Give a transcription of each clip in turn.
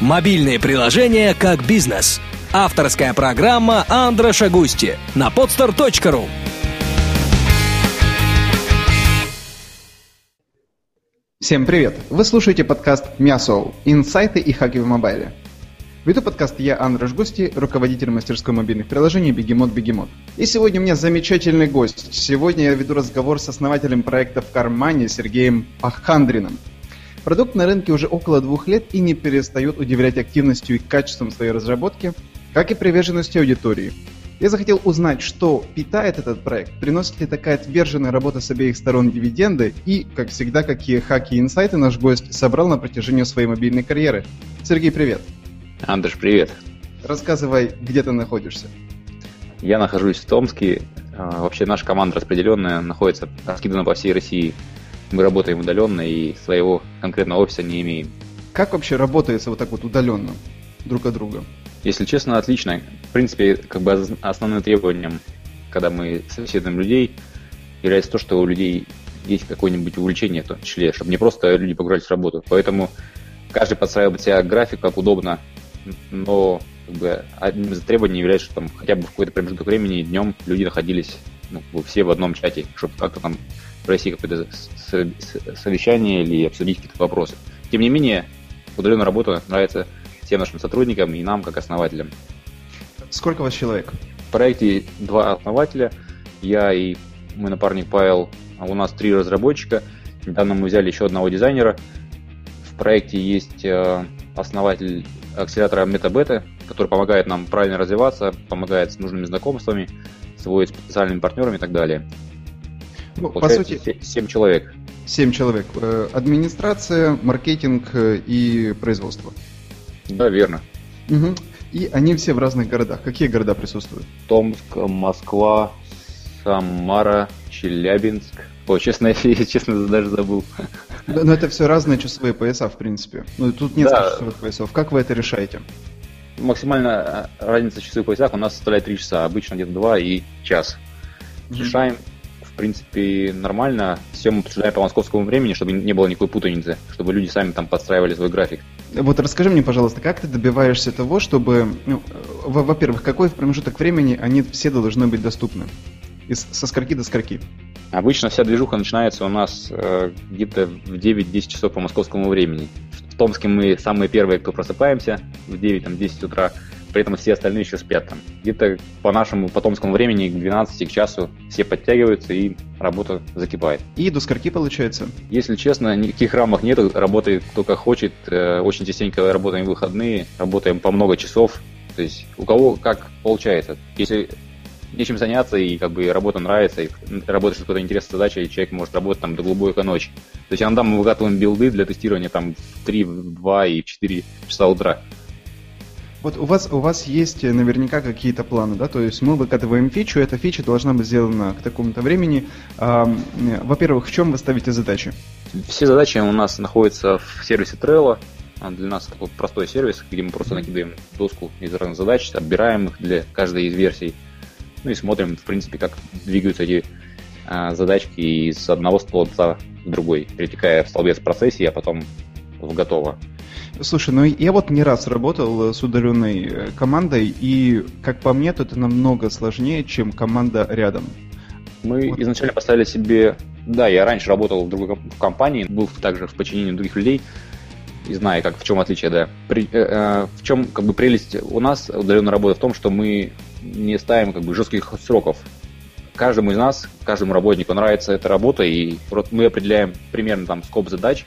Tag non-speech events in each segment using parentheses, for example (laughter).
Мобильные приложения как бизнес. Авторская программа Андра Шагусти на podstar.ru. Всем привет! Вы слушаете подкаст Мясоу. Инсайты и хаки в мобайле. Веду подкаст я, Андрей Густи, руководитель мастерской мобильных приложений Бегемот Бегемот. И сегодня у меня замечательный гость. Сегодня я веду разговор с основателем проекта в кармане Сергеем Ахандрином. Продукт на рынке уже около двух лет и не перестает удивлять активностью и качеством своей разработки, как и приверженностью аудитории. Я захотел узнать, что питает этот проект, приносит ли такая отверженная работа с обеих сторон дивиденды и, как всегда, какие хаки и инсайты наш гость собрал на протяжении своей мобильной карьеры. Сергей, привет! Андрей, привет! Рассказывай, где ты находишься. Я нахожусь в Томске. А, вообще наша команда распределенная, находится раскидана по всей России. Мы работаем удаленно и своего конкретного офиса не имеем. Как вообще работается вот так вот удаленно друг от друга? Если честно, отлично. В принципе, как бы основным требованием, когда мы собеседуем людей, является то, что у людей есть какое-нибудь увлечение в том числе, чтобы не просто люди погружались в работу. Поэтому каждый подстраивает себя график как удобно, но как бы, одним из требований является, что там хотя бы в какой-то промежуток времени днем люди находились ну, все в одном чате, чтобы как-то там провести какое-то совещание или обсудить какие-то вопросы. Тем не менее, удаленная работа нравится всем нашим сотрудникам и нам, как основателям. Сколько у вас человек? В проекте два основателя, я и мой напарник Павел, а у нас три разработчика. Недавно мы взяли еще одного дизайнера. В проекте есть э, основатель акселератора MetaBeta, который помогает нам правильно развиваться, помогает с нужными знакомствами, сводит с потенциальными партнерами и так далее. Ну, по сути, 7 человек. 7 человек. Э, администрация, маркетинг э, и производство. Да, верно. Угу. И они все в разных городах. Какие города присутствуют? Томск, Москва, Самара, Челябинск. О, честно, (laughs) я честно даже забыл. Но это все разные часовые пояса, в принципе. Ну, тут нет да. часовых поясов. Как вы это решаете? Максимальная разница в часовых поясах у нас составляет 3 часа, обычно где-то 2 и час. Mm-hmm. Решаем принципе, нормально. Все мы обсуждаем по московскому времени, чтобы не было никакой путаницы, чтобы люди сами там подстраивали свой график. Вот расскажи мне, пожалуйста, как ты добиваешься того, чтобы, ну, во-первых, какой в промежуток времени они все должны быть доступны? Из, со скольки до скольки? Обычно вся движуха начинается у нас э, где-то в 9-10 часов по московскому времени. В Томске мы самые первые, кто просыпаемся в 9-10 утра при этом все остальные еще спят там. Где-то по нашему потомскому времени к 12 к часу все подтягиваются и работа закипает. И до скольки получается? Если честно, никаких рамок нет, работает кто как хочет. Э, очень частенько работаем в выходные, работаем по много часов. То есть у кого как получается. Если нечем заняться, и как бы работа нравится, и работаешь с какой-то интересной задачей, и человек может работать там до глубокой ночи. То есть иногда мы выкатываем билды для тестирования там в 3, в 2 и в 4 часа утра. Вот у вас, у вас есть э, наверняка какие-то планы, да? То есть мы выкатываем фичу, эта фича должна быть сделана к такому-то времени. А, во-первых, в чем вы ставите задачи? Все задачи у нас находятся в сервисе Trello. А, для нас это простой сервис, где мы просто накидываем доску из разных задач, отбираем их для каждой из версий. Ну и смотрим, в принципе, как двигаются эти а, задачки из одного столбца в другой, перетекая в столбец в процессе, а потом в готово. Слушай, ну я вот не раз работал с удаленной э, командой, и, как по мне, то это намного сложнее, чем команда рядом. Мы вот. изначально поставили себе... Да, я раньше работал в другой компании, был также в подчинении других людей, и знаю, как в чем отличие, да. При, э, э, в чем как бы прелесть у нас удаленной работы в том, что мы не ставим как бы жестких сроков. Каждому из нас, каждому работнику нравится эта работа, и мы определяем примерно там скоп задач,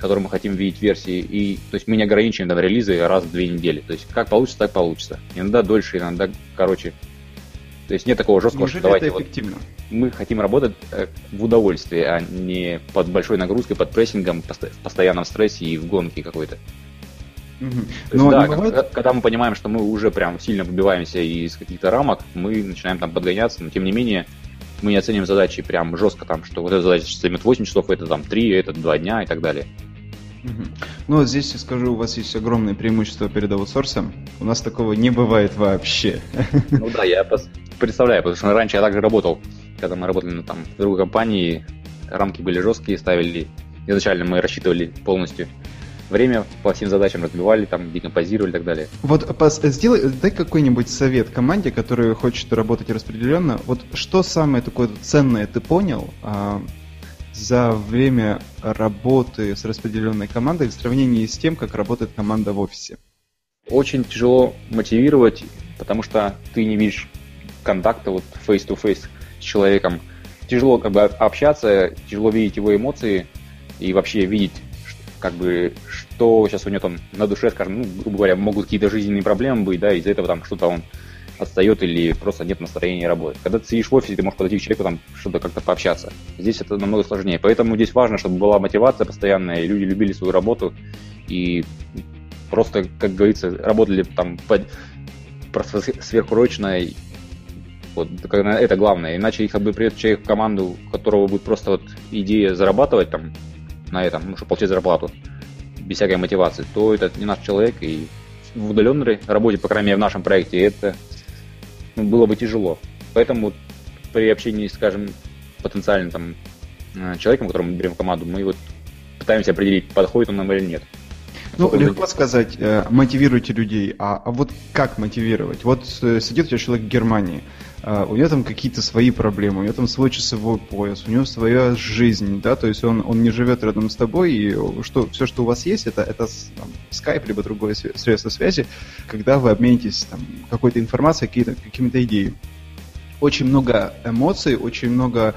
который мы хотим видеть версии. И, то есть мы не ограничиваем там, релизы раз в две недели. То есть как получится, так получится. Иногда дольше, иногда короче. То есть нет такого жесткого, Неужели что давайте это эффективно? Вот, мы хотим работать э, в удовольствие, а не под большой нагрузкой, под прессингом, в постоянном стрессе и в гонке какой-то. Угу. То есть, да, бывает... когда, когда мы понимаем, что мы уже прям сильно выбиваемся из каких-то рамок, мы начинаем там подгоняться, но тем не менее мы не оценим задачи прям жестко, там, что вот эта задача займет 8 часов, это там 3, это 2 дня и так далее. Ну, здесь я скажу, у вас есть огромное преимущество перед аутсорсом. У нас такого не бывает вообще. Ну да, я представляю, потому что раньше я также работал, когда мы работали ну, там, в другой компании, рамки были жесткие, ставили, изначально мы рассчитывали полностью время по всем задачам разбивали, там, декомпозировали и так далее. Вот сделай, дай какой-нибудь совет команде, которая хочет работать распределенно. Вот что самое такое ценное ты понял а, за время работы с распределенной командой в сравнении с тем, как работает команда в офисе? Очень тяжело мотивировать, потому что ты не видишь контакта вот face-to-face с человеком. Тяжело как бы общаться, тяжело видеть его эмоции и вообще видеть, как бы, что сейчас у него там на душе, скажем, ну, грубо говоря, могут какие-то жизненные проблемы быть, да, из-за этого там что-то он отстает или просто нет настроения работать. Когда ты сидишь в офисе, ты можешь подойти к человеку, там что-то как-то пообщаться. Здесь это намного сложнее. Поэтому здесь важно, чтобы была мотивация постоянная, и люди любили свою работу и просто, как говорится, работали там под, просто сверхурочно. Вот, это главное. Иначе их бы придет человек в команду, у которого будет просто вот идея зарабатывать там на этом, ну, чтобы получать зарплату без всякой мотивации, то это не наш человек, и в удаленной работе, по крайней мере, в нашем проекте, это ну, было бы тяжело. Поэтому при общении, скажем, потенциальным там, э, человеком, которого мы берем в команду, мы вот пытаемся определить, подходит он нам или нет. Ну, легко сказать, э, мотивируйте людей, а, а вот как мотивировать? Вот э, сидит у тебя человек в Германии, э, у него там какие-то свои проблемы, у него там свой часовой пояс, у него своя жизнь, да, то есть он, он не живет рядом с тобой, и что, все, что у вас есть, это, это там, скайп, либо другое средство связи, когда вы обменитесь там, какой-то информацией, какие-то, какими-то идеями. Очень много эмоций, очень много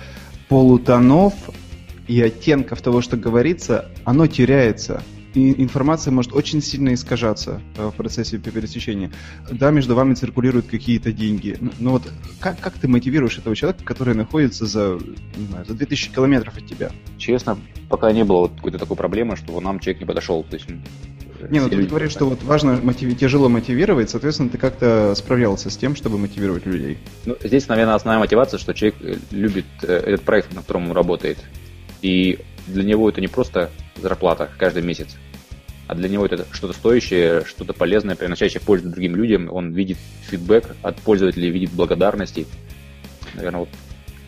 полутонов и оттенков того, что говорится, оно теряется информация может очень сильно искажаться э, в процессе пересечения. Да, между вами циркулируют какие-то деньги. Но вот как, как ты мотивируешь этого человека, который находится за, не знаю, за 2000 километров от тебя? Честно, пока не было вот какой-то такой проблемы, что нам человек не подошел. То есть не, ну ты говоришь, что вот важно мотиви- тяжело мотивировать, соответственно, ты как-то справлялся с тем, чтобы мотивировать людей. Ну, здесь, наверное, основная мотивация, что человек э, любит э, этот проект, на котором он работает. И для него это не просто зарплата каждый месяц, а для него это что-то стоящее, что-то полезное, приносящее пользу другим людям. Он видит фидбэк от пользователей, видит благодарности. Наверное, вот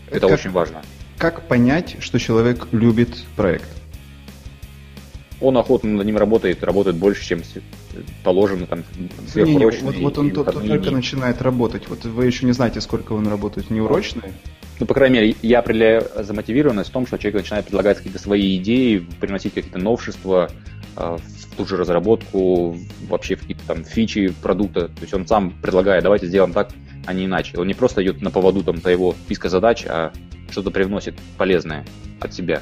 это как, очень важно. Как понять, что человек любит проект? Он охотно над ним работает, работает больше, чем положено там не, не, вот, вот он только начинает работать. Вот вы еще не знаете, сколько он работает неурочный. Ну, по крайней мере, я определяю замотивированность в том, что человек начинает предлагать какие-то свои идеи, приносить какие-то новшества э, в ту же разработку, вообще в какие-то там фичи продукта. То есть он сам предлагает, давайте сделаем так, а не иначе. Он не просто идет на поводу там твоего списка задач, а что-то привносит полезное от себя.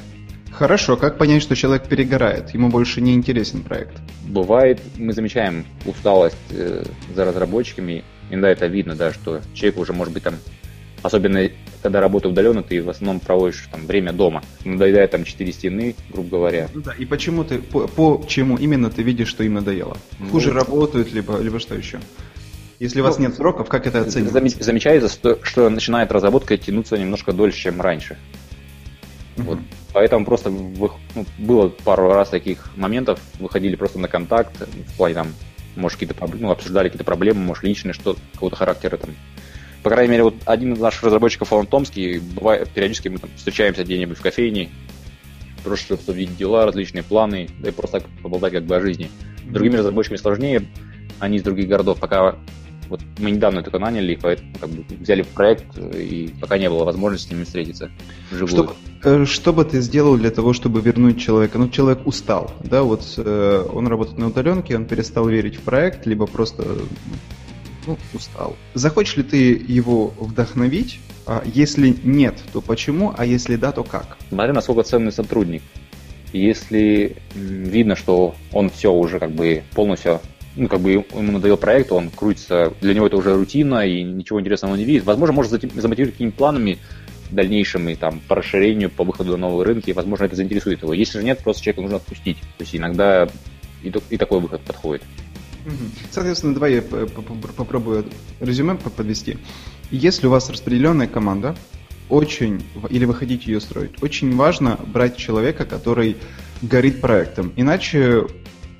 Хорошо, как понять, что человек перегорает, ему больше не интересен проект? Бывает, мы замечаем усталость э, за разработчиками, иногда это видно, да, что человек уже, может быть, там Особенно, когда работа удаленно, ты в основном проводишь там время дома. Надоедает там четыре стены, грубо говоря. Ну да, и почему ты, по, по чему именно ты видишь, что им надоело? Ну, Хуже работают, либо, либо что еще? Если у вас ну, нет сроков, как это оценивать? Замечается, что, что начинает разработка тянуться немножко дольше, чем раньше. Uh-huh. Вот. Поэтому просто вы, ну, было пару раз таких моментов, выходили просто на контакт, в плане там, может, какие-то ну, обсуждали какие-то проблемы, может, личные, что какого-то характера там по крайней мере, вот один из наших разработчиков, Алан Томский, бывает, периодически мы там встречаемся где-нибудь в кофейне, просто чтобы обсудить дела, различные планы, да и просто так поболтать как бы о жизни. С другими разработчиками сложнее, они из других городов, пока вот мы недавно только наняли их, поэтому как бы взяли в проект, и пока не было возможности с ними встретиться вживую. Что, э, что бы ты сделал для того, чтобы вернуть человека? Ну, человек устал, да, вот э, он работает на удаленке, он перестал верить в проект, либо просто ну, устал. Захочешь ли ты его вдохновить? А если нет, то почему? А если да, то как? Смотри, насколько ценный сотрудник. Если видно, что он все уже как бы полностью ну, как бы ему надоел проект, он крутится, для него это уже рутина, и ничего интересного он не видит. Возможно, может замотивировать какими-то планами дальнейшими, там, по расширению, по выходу на новые рынки, и, возможно, это заинтересует его. Если же нет, просто человека нужно отпустить. То есть иногда и, и такой выход подходит. Соответственно, давай я попробую резюме подвести. Если у вас распределенная команда, очень, или вы хотите ее строить, очень важно брать человека, который горит проектом. Иначе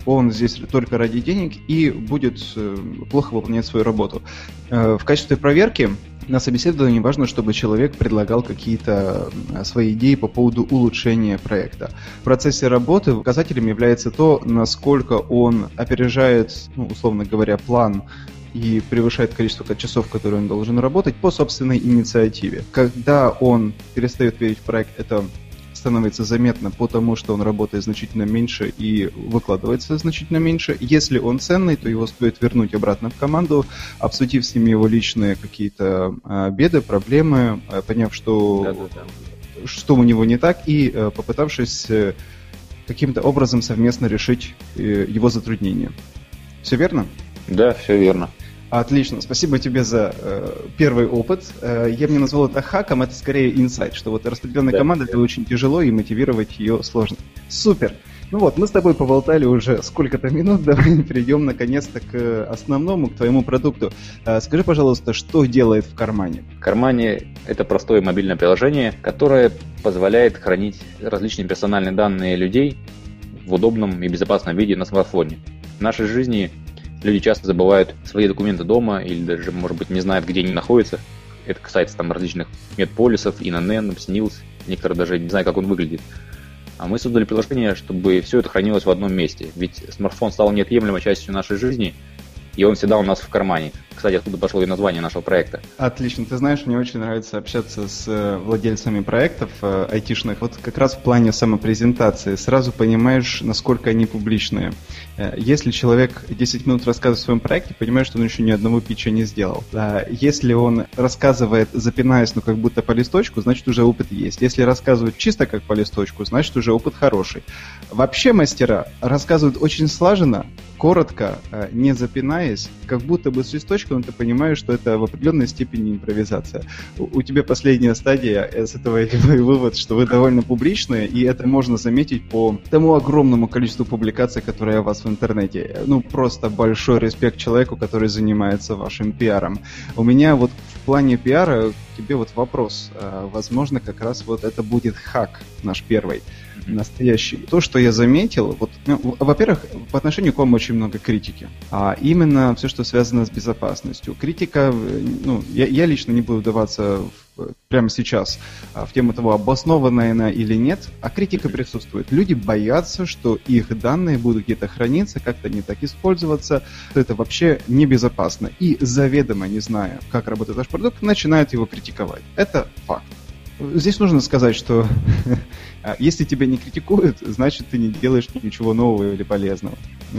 он здесь только ради денег и будет э, плохо выполнять свою работу. Э, в качестве проверки на собеседовании важно, чтобы человек предлагал какие-то свои идеи по поводу улучшения проекта. В процессе работы показателем является то, насколько он опережает, ну, условно говоря, план и превышает количество часов, которые он должен работать по собственной инициативе. Когда он перестает верить в проект, это становится заметно потому, что он работает значительно меньше и выкладывается значительно меньше. Если он ценный, то его стоит вернуть обратно в команду, обсудив с ними его личные какие-то а, беды, проблемы, а, поняв, что, что у него не так, и а, попытавшись э, каким-то образом совместно решить э, его затруднения. Все верно? Да, все верно. Отлично, спасибо тебе за э, первый опыт. Э, я бы не назвал это хаком, это скорее инсайт, что вот распределенная да, команда, да. это очень тяжело и мотивировать ее сложно. Супер! Ну вот, мы с тобой поболтали уже сколько-то минут, (laughs) давай перейдем наконец-то к основному, к твоему продукту. Э, скажи, пожалуйста, что делает в кармане? В кармане это простое мобильное приложение, которое позволяет хранить различные персональные данные людей в удобном и безопасном виде на смартфоне. В нашей жизни Люди часто забывают свои документы дома или даже, может быть, не знают, где они находятся. Это касается там различных медполисов, ИНН, СНИЛС. Некоторые даже не знают, как он выглядит. А мы создали приложение, чтобы все это хранилось в одном месте. Ведь смартфон стал неотъемлемой частью нашей жизни – и он всегда у нас в кармане. Кстати, откуда пошло и название нашего проекта. Отлично. Ты знаешь, мне очень нравится общаться с э, владельцами проектов э, айтишных. Вот как раз в плане самопрезентации. Сразу понимаешь, насколько они публичные. Э, если человек 10 минут рассказывает о своем проекте, понимаешь, что он еще ни одного питча не сделал. Если он рассказывает, запинаясь, ну как будто по листочку, значит уже опыт есть. Если рассказывает чисто как по листочку, значит уже опыт хороший. Вообще мастера рассказывают очень слаженно, коротко, не запинаясь, как будто бы с листочком ты понимаешь, что это в определенной степени импровизация. У, тебя последняя стадия, с этого я делаю вывод, что вы довольно публичные, и это можно заметить по тому огромному количеству публикаций, которые у вас в интернете. Ну, просто большой респект человеку, который занимается вашим пиаром. У меня вот в плане пиара тебе вот вопрос. Э, возможно, как раз вот это будет хак наш первый настоящий. То, что я заметил, вот, ну, во-первых, по отношению к вам очень много критики. А именно все, что связано с безопасностью. Критика, ну, я, я лично не буду вдаваться в, прямо сейчас а, в тему того, обоснованная она или нет, а критика присутствует. Люди боятся, что их данные будут где-то храниться, как-то не так использоваться, что это вообще небезопасно. И заведомо, не зная, как работает ваш продукт, начинают его критиковать. Это факт. Здесь нужно сказать, что (laughs) а, если тебя не критикуют, значит ты не делаешь ничего нового или полезного. (laughs)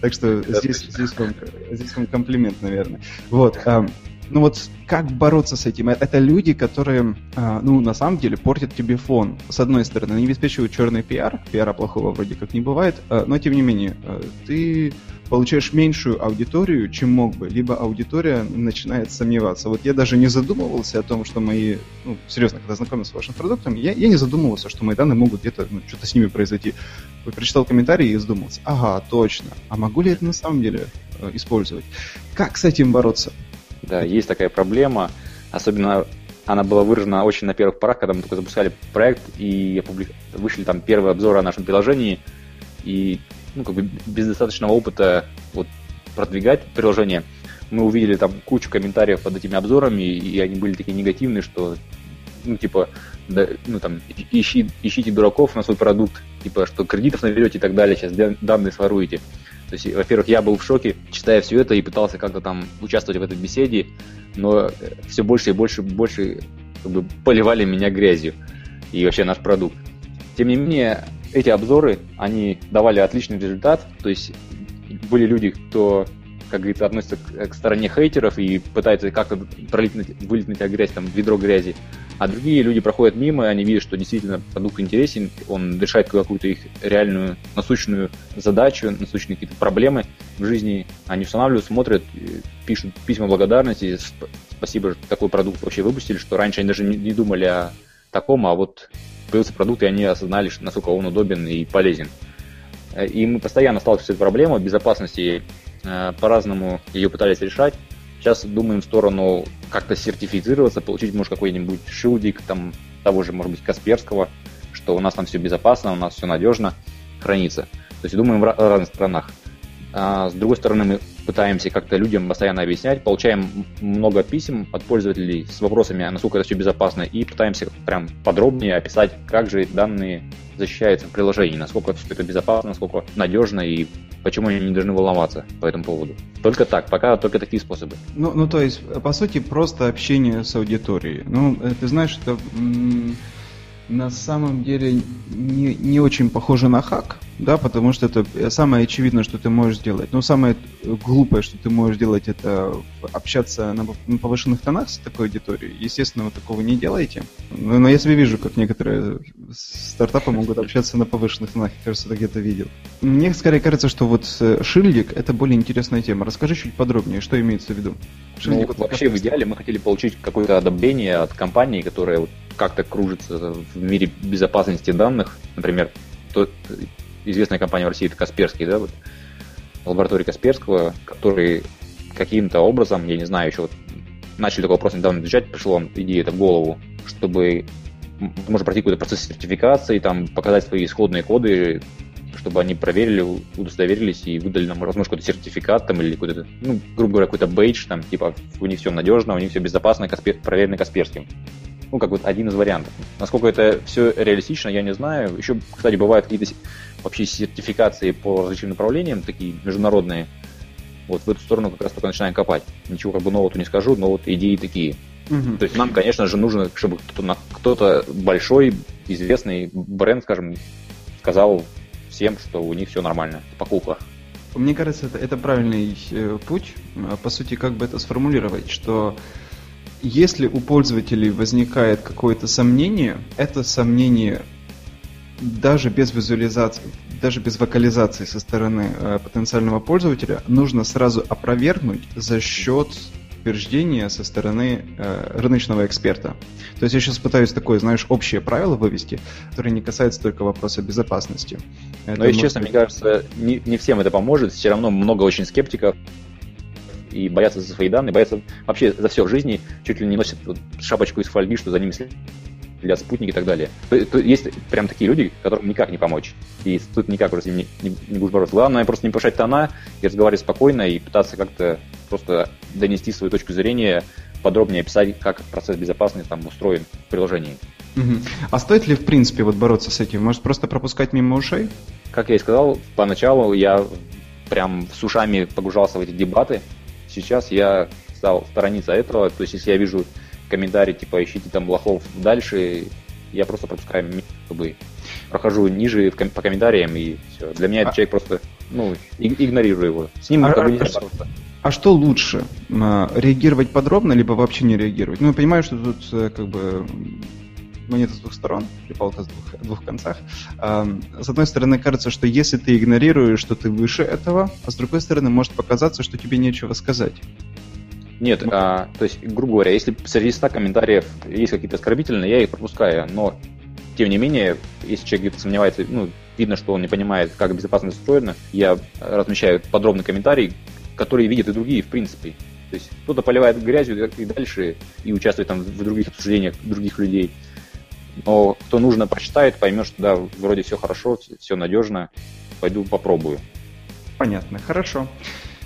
Так что здесь, здесь, вам, здесь вам комплимент, наверное. Вот. А, ну вот как бороться с этим? Это люди, которые, а, ну, на самом деле, портят тебе фон. С одной стороны, они обеспечивают черный пиар, пиара плохого вроде как не бывает, но тем не менее, ты получаешь меньшую аудиторию, чем мог бы, либо аудитория начинает сомневаться. Вот я даже не задумывался о том, что мои, ну, серьезно, когда знакомился с вашим продуктом, я, я не задумывался, что мои данные могут где-то, ну, что-то с ними произойти. Я прочитал комментарии и задумался, ага, точно, а могу ли это на самом деле э, использовать? Как с этим бороться? Да, есть такая проблема, особенно она была выражена очень на первых порах, когда мы только запускали проект, и вышли там первые обзоры о нашем приложении, и ну, как бы без достаточного опыта вот, продвигать приложение, мы увидели там кучу комментариев под этими обзорами, и они были такие негативные, что, ну, типа, да, ну, там, ищи, ищите дураков на свой продукт, типа, что кредитов наберете и так далее, сейчас данные своруете. То есть, во-первых, я был в шоке, читая все это, и пытался как-то там участвовать в этой беседе, но все больше и больше и больше как бы, поливали меня грязью и вообще наш продукт. Тем не менее, эти обзоры, они давали отличный результат, то есть были люди, кто, как говорится, относится к, к стороне хейтеров и пытается как-то пролить, вылить на тебя грязь, там, ведро грязи, а другие люди проходят мимо, и они видят, что действительно продукт интересен, он решает какую-то их реальную насущную задачу, насущные какие-то проблемы в жизни, они устанавливают, смотрят, пишут письма благодарности, спасибо, что такой продукт вообще выпустили, что раньше они даже не думали о таком, а вот появился продукт, и они осознали, насколько он удобен и полезен. Э, и мы постоянно сталкиваемся с этой проблемой безопасности, э, по-разному ее пытались решать. Сейчас думаем в сторону как-то сертифицироваться, получить, может, какой-нибудь шилдик, там, того же, может быть, Касперского, что у нас там все безопасно, у нас все надежно хранится. То есть думаем в разных странах. А с другой стороны, мы пытаемся как-то людям постоянно объяснять, получаем много писем от пользователей с вопросами, а насколько это все безопасно, и пытаемся прям подробнее описать, как же данные защищаются в приложении, насколько все это безопасно, насколько надежно и почему они не должны волноваться по этому поводу. Только так, пока только такие способы. Ну, ну то есть, по сути, просто общение с аудиторией. Ну, э, ты знаешь, это на самом деле не, не очень похоже на хак, да, потому что это самое очевидное, что ты можешь сделать. Но самое глупое, что ты можешь делать, это общаться на, на повышенных тонах с такой аудиторией. Естественно, вы такого не делаете. Но, но я себе вижу, как некоторые стартапы могут общаться на повышенных тонах. Я, кажется, это где-то видел. Мне скорее кажется, что вот э, шильдик – это более интересная тема. Расскажи чуть подробнее, что имеется в виду. Шильдик, ну, вот вообще, в идеале мы хотели получить какое-то одобрение от компании, которая как-то кружится в мире безопасности данных. Например, тот известная компания в России это Касперский, да, вот, лаборатория Касперского, который каким-то образом, я не знаю, еще вот начали такой вопрос недавно изучать, пришла вам идея это в голову, чтобы можно пройти какой-то процесс сертификации, там, показать свои исходные коды, чтобы они проверили, удостоверились и выдали нам, возможно, какой-то сертификат там или какой-то, ну, грубо говоря, какой-то бейдж, там, типа, у них все надежно, у них все безопасно, Каспер, проверено Касперским ну, как вот один из вариантов. Насколько это все реалистично, я не знаю. Еще, кстати, бывают какие-то вообще сертификации по различным направлениям, такие международные. Вот в эту сторону как раз только начинаем копать. Ничего как бы нового не скажу, но вот идеи такие. Угу. То есть нам, конечно же, нужно, чтобы кто-то, кто-то большой, известный бренд, скажем, сказал всем, что у них все нормально в покупках. Мне кажется, это, это правильный э, путь. По сути, как бы это сформулировать, что если у пользователей возникает какое-то сомнение, это сомнение даже без визуализации, даже без вокализации со стороны э, потенциального пользователя нужно сразу опровергнуть за счет утверждения со стороны э, рыночного эксперта. То есть я сейчас пытаюсь такое, знаешь, общее правило вывести, которое не касается только вопроса безопасности. Но, это если честно, мне кажется, не, не всем это поможет. Все равно много очень скептиков, и боятся за свои данные, боятся вообще за все в жизни, чуть ли не носят вот шапочку из фольги, что за ними следят спутники и так далее. То, то есть прям такие люди, которым никак не помочь. И тут никак уже с не, не, не будешь бороться. Главное просто не повышать тона и разговаривать спокойно и пытаться как-то просто донести свою точку зрения, подробнее описать, как процесс безопасности там устроен в приложении. Угу. А стоит ли, в принципе, вот бороться с этим? Может, просто пропускать мимо ушей? Как я и сказал, поначалу я прям с ушами погружался в эти дебаты, Сейчас я стал сторониться этого, то есть если я вижу комментарий типа ищите там лохов дальше, я просто пропускаю, как бы прохожу ниже по комментариям и все. Для меня а... этот человек просто, ну, игнорирую его. С ним а, как бы нельзя бороться. А что лучше? А, реагировать подробно, либо вообще не реагировать? Ну, я понимаю, что тут э, как бы монета с двух сторон, или палка с двух, двух концах. С одной стороны, кажется, что если ты игнорируешь, что ты выше этого, а с другой стороны, может показаться, что тебе нечего сказать. Нет, а, то есть, грубо говоря, если среди 100 комментариев есть какие-то оскорбительные, я их пропускаю, но тем не менее, если человек где-то сомневается, ну, видно, что он не понимает, как безопасность устроена, я размещаю подробный комментарий, который видят и другие, в принципе. То есть кто-то поливает грязью и дальше, и участвует там в других обсуждениях других людей. Но кто нужно, прочитает, поймет, что да, вроде все хорошо, все надежно, пойду попробую. Понятно, хорошо.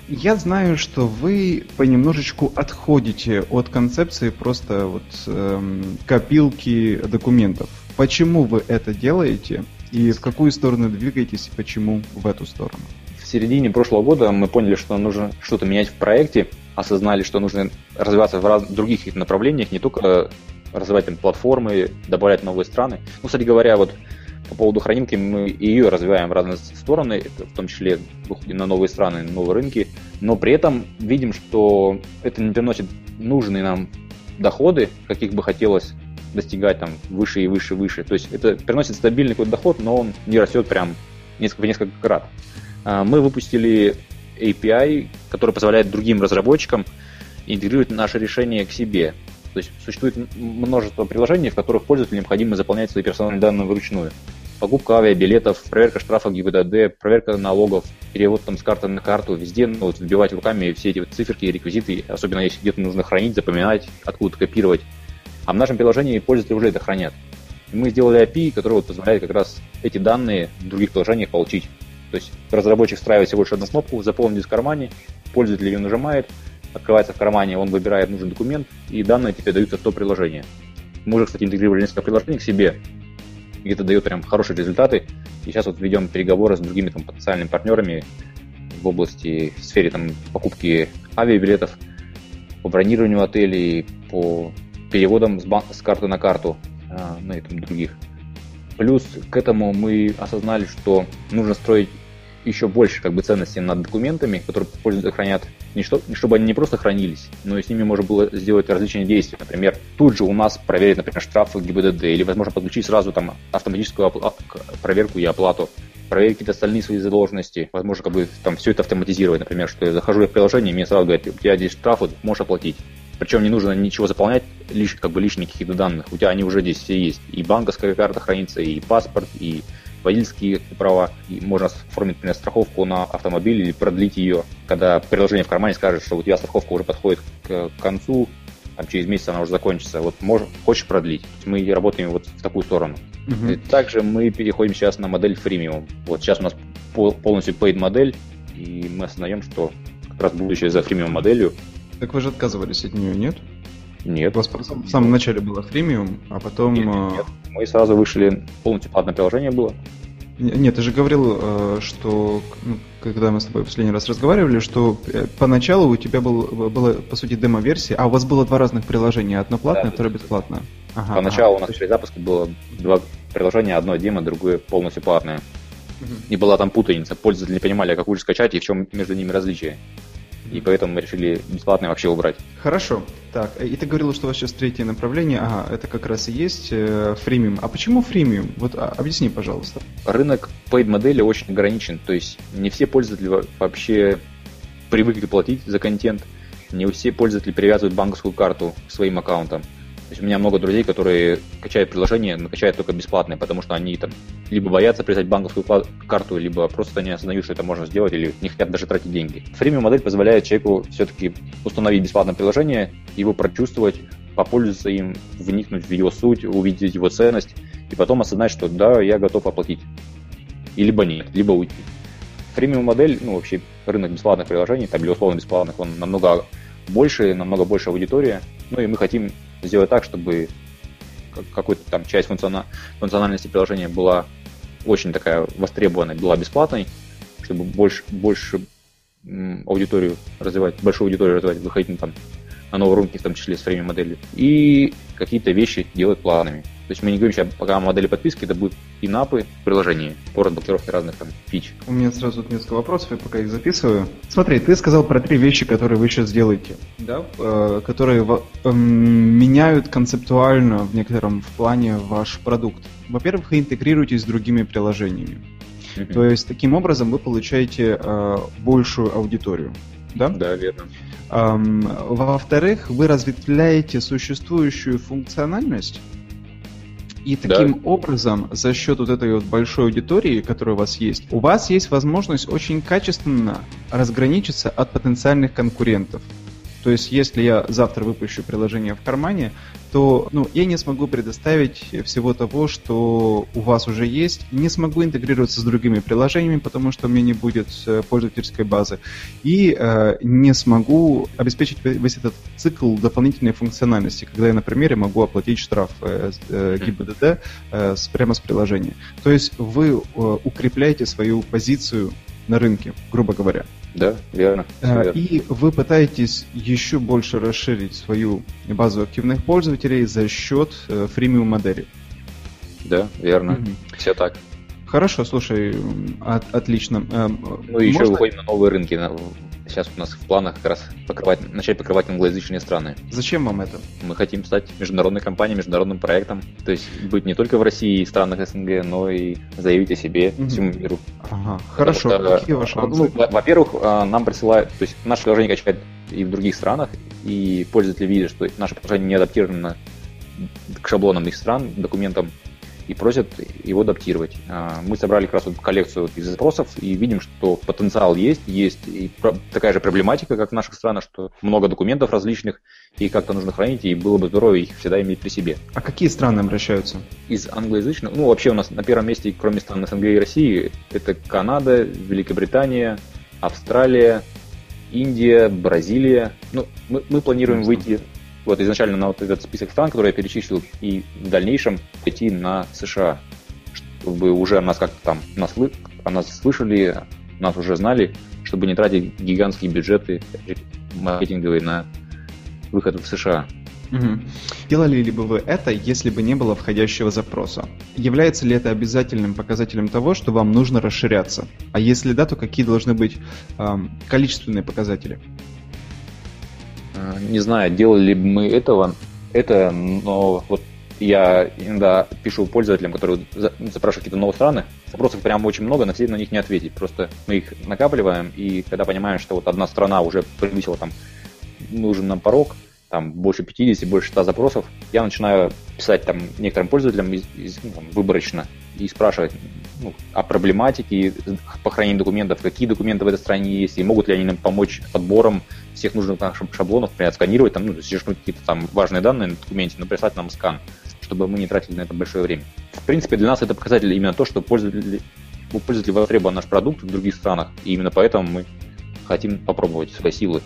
Я знаю, что вы понемножечку отходите от концепции просто вот эм, копилки документов. Почему вы это делаете и в какую сторону двигаетесь и почему в эту сторону? В середине прошлого года мы поняли, что нужно что-то менять в проекте, осознали, что нужно развиваться в раз... других направлениях, не только развивать там платформы, добавлять новые страны. Ну, кстати говоря, вот по поводу хранилки мы ее развиваем в разные стороны, в том числе выходим на новые страны, новые рынки, но при этом видим, что это не приносит нужные нам доходы, каких бы хотелось достигать там выше и выше, и выше. То есть это приносит стабильный какой-то доход, но он не растет прям несколько, несколько крат. А, мы выпустили API, который позволяет другим разработчикам интегрировать наше решение к себе. То есть существует множество приложений, в которых пользователю необходимо заполнять свои персональные данные вручную. Покупка авиабилетов, проверка штрафа ГИБДД, проверка налогов, перевод там с карты на карту, везде ну, вот, вбивать руками все эти вот циферки, реквизиты, особенно если где-то нужно хранить, запоминать, откуда-то копировать. А в нашем приложении пользователи уже это хранят. И мы сделали API, который вот позволяет как раз эти данные в других приложениях получить То есть разработчик встраивает всего лишь одну кнопку, заполнить в кармане, пользователь ее нажимает, открывается в кармане, он выбирает нужный документ, и данные тебе даются в то приложение. Мы уже, кстати, интегрировали несколько приложений к себе, и это дает прям хорошие результаты. И сейчас вот ведем переговоры с другими там, потенциальными партнерами в области, в сфере там, покупки авиабилетов, по бронированию отелей, по переводам с, бан- с карты на карту, а, ну и других. Плюс к этому мы осознали, что нужно строить еще больше как бы ценностей над документами, которые пользователи хранят, не, что, чтобы они не просто хранились, но и с ними можно было сделать различные действия. Например, тут же у нас проверить, например, штрафы ГИБДД, или, возможно, подключить сразу там автоматическую проверку и оплату, проверить какие-то остальные свои задолженности, возможно, как бы там все это автоматизировать, например, что я захожу в приложение, и мне сразу говорят, у тебя здесь штрафы, можешь оплатить. Причем не нужно ничего заполнять, лишь, как бы лишних каких-то данных. У тебя они уже здесь все есть. И банковская карта хранится, и паспорт, и водительские права, и можно оформить, например, страховку на автомобиль или продлить ее, когда приложение в кармане скажет, что у тебя страховка уже подходит к концу, там, через месяц она уже закончится, вот можешь, хочешь продлить. Мы работаем вот в такую сторону. Uh-huh. Также мы переходим сейчас на модель фримиум. Вот сейчас у нас полностью paid модель, и мы осознаем, что как раз будущее за фримиум моделью. Так вы же отказывались от нее, нет? Нет. У вас в самом начале было фримиум, а потом... Нет, нет, нет. Мы сразу вышли, полностью платное приложение было. Нет, ты же говорил, э, что ну, когда мы с тобой в последний раз разговаривали, что э, поначалу у тебя был, была, по сути, демо-версия, а у вас было два разных приложения, одно платное, да, второе бесплатное. Ага, Поначалу ага. у нас при запуске было два приложения, одно демо, другое полностью платное. Угу. И была там путаница, пользователи не понимали, какую же скачать и в чем между ними различие и поэтому мы решили бесплатно вообще убрать. Хорошо. Так, и ты говорил, что у вас сейчас третье направление. Ага, это как раз и есть э, фримиум. А почему фримиум? Вот а, объясни, пожалуйста. Рынок paid модели очень ограничен, то есть не все пользователи вообще привыкли платить за контент, не все пользователи привязывают банковскую карту к своим аккаунтам есть у меня много друзей, которые качают приложение, но качают только бесплатные, потому что они там либо боятся привязать банковскую карту, либо просто не осознают, что это можно сделать, или не хотят даже тратить деньги. Фримиум модель позволяет человеку все-таки установить бесплатное приложение, его прочувствовать, попользоваться им, вникнуть в его суть, увидеть его ценность, и потом осознать, что да, я готов оплатить. И либо нет, либо уйти. Фримиум модель, ну вообще рынок бесплатных приложений, там или условно бесплатных, он намного больше, намного больше аудитория. Ну и мы хотим сделать так, чтобы какая-то там часть функциона... функциональности приложения была очень такая востребованной, была бесплатной, чтобы больше, больше аудиторию развивать, большую аудиторию развивать, выходить там, на новые рынки, в том числе с временем моделью. И какие-то вещи делать планами. То есть мы не говорим сейчас пока о модели подписки, это будут инапы приложения по разблокировке разных там фич. У меня сразу тут несколько вопросов, я пока их записываю. Смотри, ты сказал про три вещи, которые вы сейчас делаете, да, э, которые э, меняют концептуально в некотором в плане ваш продукт. Во-первых, вы интегрируетесь с другими приложениями. Mm-hmm. То есть таким образом вы получаете э, большую аудиторию. Да? Да, верно. Эм, во-вторых, вы разветвляете существующую функциональность и таким да. образом, за счет вот этой вот большой аудитории, которая у вас есть, у вас есть возможность очень качественно разграничиться от потенциальных конкурентов. То есть, если я завтра выпущу приложение в кармане, то ну, я не смогу предоставить всего того, что у вас уже есть, не смогу интегрироваться с другими приложениями, потому что у меня не будет э, пользовательской базы, и э, не смогу обеспечить весь этот цикл дополнительной функциональности, когда я, например, я могу оплатить штраф э, э, ГИБДД э, с, прямо с приложения. То есть вы э, укрепляете свою позицию на рынке, грубо говоря. Да, верно. А, и вы пытаетесь еще больше расширить свою базу активных пользователей за счет э, фримиум модели. Да, верно. Угу. Все так. Хорошо, слушай, от, отлично. Э, ну и еще выходим на новые рынки. Сейчас у нас в планах как раз покрывать, начать покрывать англоязычные страны. Зачем вам это? Мы хотим стать международной компанией, международным проектом. То есть быть не только в России и странах СНГ, но и заявить о себе угу. всему миру. Ага. Хорошо, что, какие ваши шансы? Ну, во-первых, а, нам присылают, то есть наше приложение качает и в других странах, и пользователи видят, что наше приложение не адаптировано к шаблонам их стран, документам, и просят его адаптировать. А, мы собрали как раз вот коллекцию из запросов и видим, что потенциал есть, есть и такая же проблематика, как в наших странах, что много документов различных, и как-то нужно хранить, и было бы здорово их всегда иметь при себе. А какие страны обращаются? Из англоязычных, ну вообще у нас на первом месте, кроме стран СНГ и России, это Канада, Великобритания, Австралия, Индия, Бразилия. Ну, мы, мы планируем выйти вот изначально на вот этот список стран, который я перечислил, и в дальнейшем пойти на США, чтобы уже нас как-то там нас, о нас слышали, нас уже знали, чтобы не тратить гигантские бюджеты маркетинговые на выход в США. Угу. Делали ли бы вы это, если бы не было входящего запроса? Является ли это обязательным показателем того, что вам нужно расширяться? А если да, то какие должны быть эм, количественные показатели? Не знаю, делали ли мы этого, это, но вот я иногда пишу пользователям, которые запрашивают какие-то новые страны, запросов прям очень много, на все на них не ответить. Просто мы их накапливаем, и когда понимаем, что вот одна страна уже превысила там нужен нам порог, там больше 50, больше 100 запросов, я начинаю писать там некоторым пользователям из, из, ну, там, выборочно и спрашивать ну, о проблематике по хранению документов, какие документы в этой стране есть, и могут ли они нам помочь подбором всех нужных там, шаблонов, например, отсканировать, там, ну, зачеркнуть какие-то там важные данные на документе, но прислать нам скан, чтобы мы не тратили на это большое время. В принципе, для нас это показатель именно то, что пользователи, у востребован наш продукт в других странах, и именно поэтому мы хотим попробовать свои силы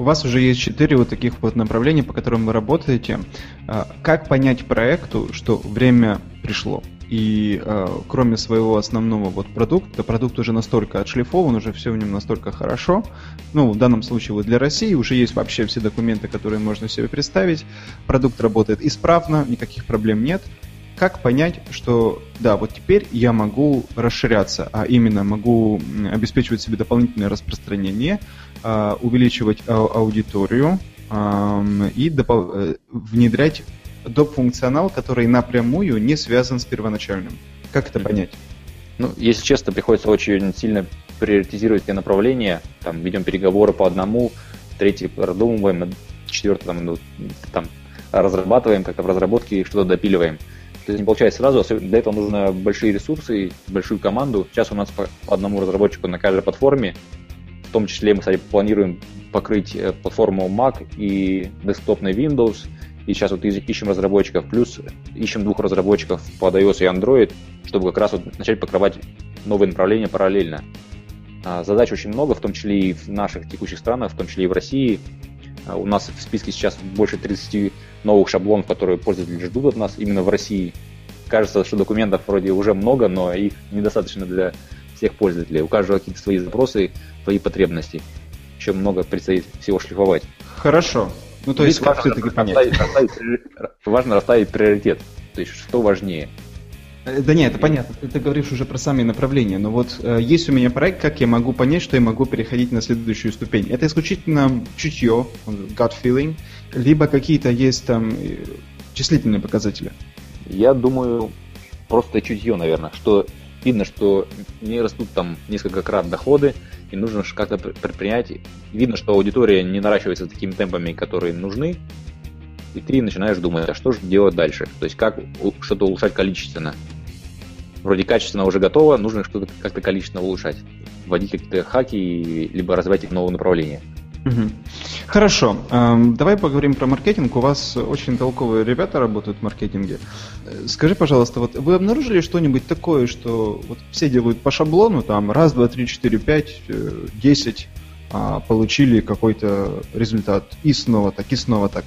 у вас уже есть четыре вот таких вот направления, по которым вы работаете. А, как понять проекту, что время пришло? И э, кроме своего основного вот продукта, продукт уже настолько отшлифован, уже все в нем настолько хорошо. Ну, в данном случае вот для России уже есть вообще все документы, которые можно себе представить. Продукт работает исправно, никаких проблем нет. Как понять, что да, вот теперь я могу расширяться, а именно могу обеспечивать себе дополнительное распространение, а, увеличивать аудиторию и э, внедрять доп. функционал, который напрямую не связан с первоначальным. Как это понять? Ну, если честно, приходится очень сильно приоритизировать те направления. Там ведем переговоры по одному, третий продумываем, четвертый там, ну, там разрабатываем, как-то в разработке что-то допиливаем. То есть не получается сразу, для этого нужно большие ресурсы, большую команду. Сейчас у нас по одному разработчику на каждой платформе, в том числе мы, кстати, планируем покрыть э, платформу Mac и десктопный Windows. И сейчас вот ищем разработчиков, плюс ищем двух разработчиков под iOS и Android, чтобы как раз вот начать покрывать новые направления параллельно. А, задач очень много, в том числе и в наших текущих странах, в том числе и в России. А, у нас в списке сейчас больше 30 новых шаблонов, которые пользователи ждут от нас именно в России. Кажется, что документов вроде уже много, но их недостаточно для всех пользователей. У каждого какие-то свои запросы, свои потребности. Еще много предстоит всего шлифовать. Хорошо. Ну, то есть, как все-таки понять? Расставить, важно расставить приоритет. То есть, что важнее. Э, да нет, это понятно. Ты, ты говоришь уже про сами направления. Но вот э, есть у меня проект, как я могу понять, что я могу переходить на следующую ступень. Это исключительно чутье, gut feeling, либо какие-то есть там э, числительные показатели. Я думаю, просто чутье, наверное, что видно, что не растут там несколько крат доходы, и нужно как-то предпринять. Видно, что аудитория не наращивается такими темпами, которые нужны, и ты начинаешь думать, а что же делать дальше? То есть как что-то улучшать количественно. Вроде качественно уже готово, нужно что-то как-то количественно улучшать. Вводить какие-то хаки, либо развивать их новое направление. Угу. Хорошо, эм, давай поговорим про маркетинг. У вас очень толковые ребята работают в маркетинге. Скажи, пожалуйста, вот вы обнаружили что-нибудь такое, что вот все делают по шаблону, там раз, два, три, четыре, пять, э, десять, а получили какой-то результат и снова так, и снова так.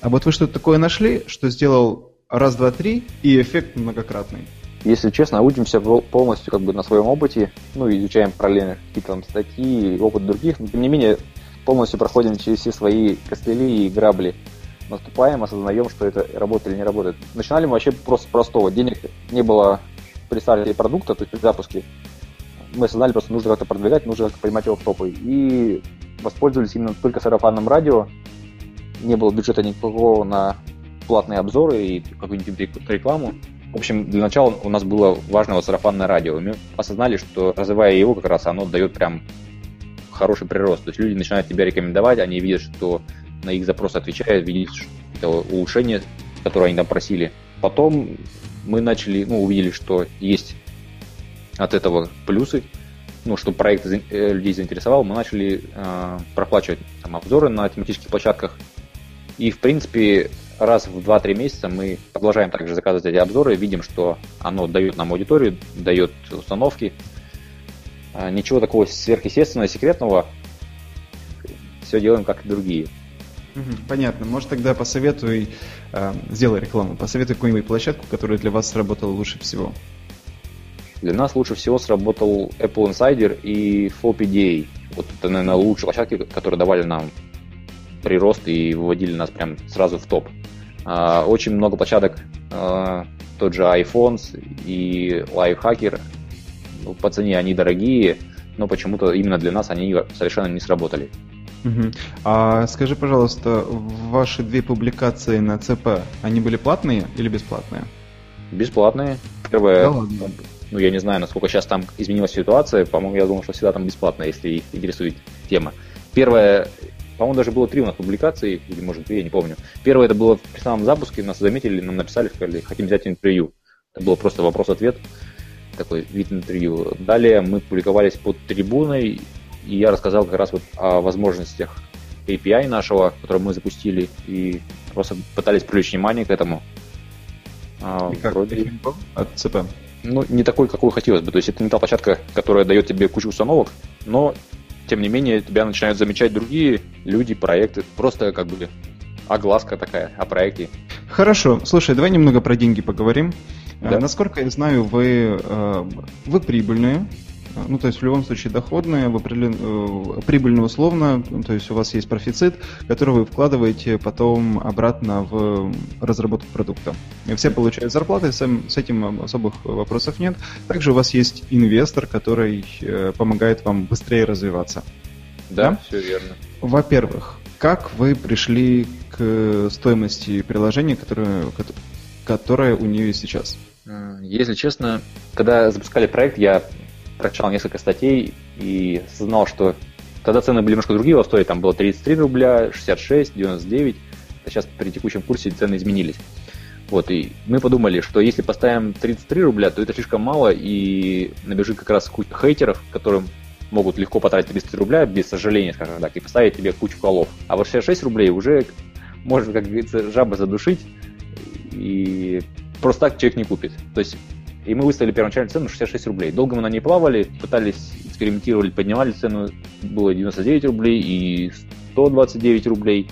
А вот вы что-то такое нашли, что сделал раз, два, три, и эффект многократный? Если честно, учимся полностью как бы на своем опыте, ну, изучаем параллельно какие-то там статьи, опыт других, но тем не менее полностью проходим через все свои костыли и грабли. Наступаем, осознаем, что это работает или не работает. Начинали мы вообще просто простого. Денег не было при старте продукта, то есть при запуске. Мы осознали, просто нужно как-то продвигать, нужно как-то поднимать его в топы. И воспользовались именно только сарафанным радио, не было бюджета никакого на платные обзоры и какую-нибудь рекламу. В общем, для начала у нас было важно вот сарафанное радио. мы осознали, что развивая его, как раз оно дает прям хороший прирост. То есть люди начинают тебя рекомендовать, они видят, что на их запрос отвечают, видят это улучшение, которое они там просили. Потом мы начали, ну, увидели, что есть от этого плюсы, ну, что проект э, людей заинтересовал, мы начали э, проплачивать там, обзоры на тематических площадках. И, в принципе, раз в 2-3 месяца мы продолжаем также заказывать эти обзоры, видим, что оно дает нам аудиторию, дает установки. А, ничего такого сверхъестественного, секретного. Все делаем, как и другие. Понятно. Может, тогда посоветуй, э, сделай рекламу, посоветуй какую-нибудь площадку, которая для вас сработала лучше всего. Для нас лучше всего сработал Apple Insider и FOPDA. Вот это, наверное, лучшие площадки, которые давали нам прирост и выводили нас прям сразу в топ. А, очень много площадок, а, тот же iPhones и Lifehacker. По цене они дорогие, но почему-то именно для нас они совершенно не сработали. Угу. А скажи, пожалуйста, ваши две публикации на ЦП, они были платные или бесплатные? Бесплатные. Первая, да ну я не знаю, насколько сейчас там изменилась ситуация, по-моему, я думал, что всегда там бесплатно, если их интересует тема. Первая по-моему, даже было три у нас публикации, или может две, я не помню. Первое это было при самом запуске, нас заметили, нам написали, сказали, хотим взять интервью. Это было просто вопрос-ответ, такой вид интервью. Далее мы публиковались под трибуной, и я рассказал как раз вот о возможностях API нашего, который мы запустили, и просто пытались привлечь внимание к этому. А, и как Вроде... от ЦП? Ну, не такой, какой хотелось бы. То есть это не та площадка, которая дает тебе кучу установок, но тем не менее, тебя начинают замечать другие люди, проекты. Просто как бы огласка такая о проекте. Хорошо. Слушай, давай немного про деньги поговорим. Да. Насколько я знаю, вы, э, вы прибыльные. Ну, то есть в любом случае доходные, вы э, прибыльно условно, то есть у вас есть профицит, который вы вкладываете потом обратно в разработку продукта. И все получают зарплаты, с этим особых вопросов нет. Также у вас есть инвестор, который э, помогает вам быстрее развиваться. Да, да? все верно. Во-первых, как вы пришли к стоимости приложения, которое, которое у нее сейчас? Если честно, когда запускали проект, я прочитал несколько статей и знал, что тогда цены были немножко другие в Австрии, там было 33 рубля, 66, 99, а сейчас при текущем курсе цены изменились. Вот, и мы подумали, что если поставим 33 рубля, то это слишком мало, и набежит как раз куча хейтеров, которым могут легко потратить 33 рубля без сожаления, скажем так, и поставить тебе кучу колов. А вот 66 рублей уже может, как говорится, жаба задушить, и просто так человек не купит. То есть и мы выставили первоначальную цену 66 рублей. Долго мы на ней плавали, пытались, экспериментировали, поднимали цену. Было 99 рублей и 129 рублей.